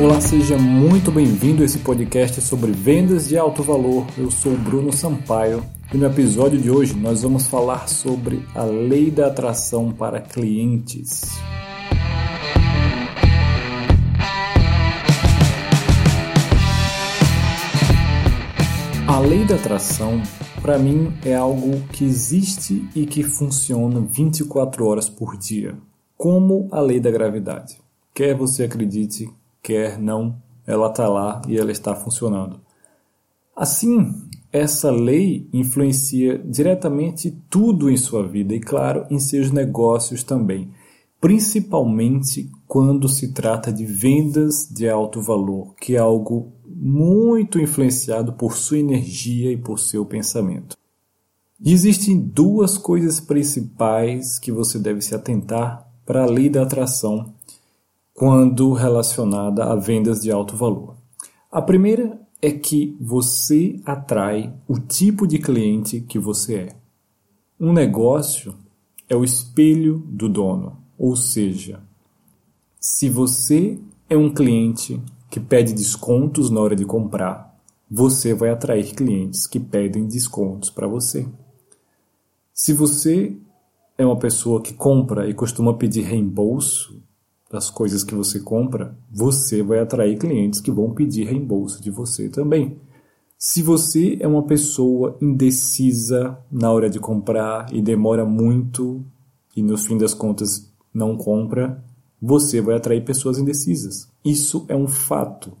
Olá, seja muito bem-vindo a esse podcast sobre vendas de alto valor. Eu sou Bruno Sampaio e no episódio de hoje nós vamos falar sobre a lei da atração para clientes. A lei da atração, para mim, é algo que existe e que funciona 24 horas por dia, como a lei da gravidade. Quer você acredite, quer não, ela está lá e ela está funcionando. Assim, essa lei influencia diretamente tudo em sua vida e, claro, em seus negócios também, principalmente quando se trata de vendas de alto valor, que é algo muito influenciado por sua energia e por seu pensamento. E existem duas coisas principais que você deve se atentar para a lei da atração quando relacionada a vendas de alto valor. A primeira é que você atrai o tipo de cliente que você é. Um negócio é o espelho do dono, ou seja, se você é um cliente que pede descontos na hora de comprar, você vai atrair clientes que pedem descontos para você. Se você é uma pessoa que compra e costuma pedir reembolso, das coisas que você compra, você vai atrair clientes que vão pedir reembolso de você também. Se você é uma pessoa indecisa na hora de comprar e demora muito e no fim das contas não compra, você vai atrair pessoas indecisas. Isso é um fato.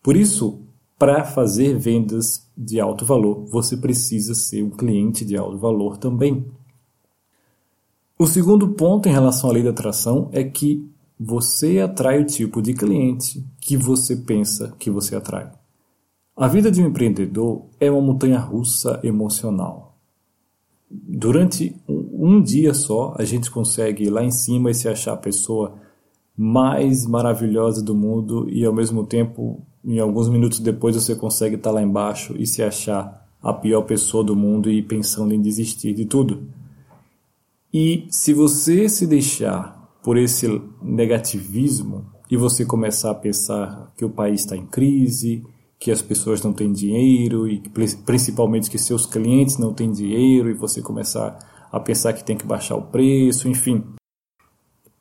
Por isso, para fazer vendas de alto valor, você precisa ser um cliente de alto valor também. O segundo ponto em relação à lei da atração é que você atrai o tipo de cliente que você pensa que você atrai. A vida de um empreendedor é uma montanha russa emocional. Durante um dia só, a gente consegue ir lá em cima e se achar a pessoa mais maravilhosa do mundo, e ao mesmo tempo, em alguns minutos depois, você consegue estar lá embaixo e se achar a pior pessoa do mundo e pensando em desistir de tudo. E se você se deixar por esse negativismo e você começar a pensar que o país está em crise, que as pessoas não têm dinheiro e principalmente que seus clientes não têm dinheiro e você começar a pensar que tem que baixar o preço, enfim,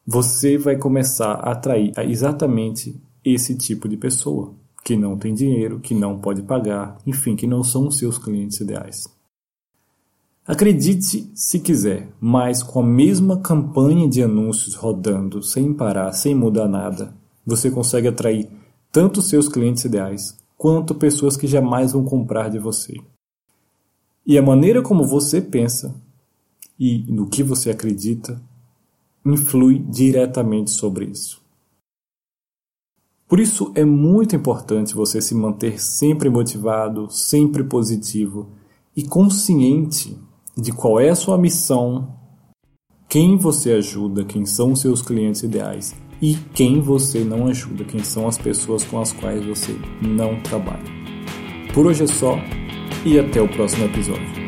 você vai começar a atrair exatamente esse tipo de pessoa que não tem dinheiro, que não pode pagar, enfim, que não são os seus clientes ideais. Acredite se quiser, mas com a mesma campanha de anúncios rodando sem parar, sem mudar nada, você consegue atrair tanto seus clientes ideais quanto pessoas que jamais vão comprar de você. E a maneira como você pensa e no que você acredita influi diretamente sobre isso. Por isso é muito importante você se manter sempre motivado, sempre positivo e consciente de qual é a sua missão, quem você ajuda, quem são os seus clientes ideais e quem você não ajuda, quem são as pessoas com as quais você não trabalha. Por hoje é só e até o próximo episódio.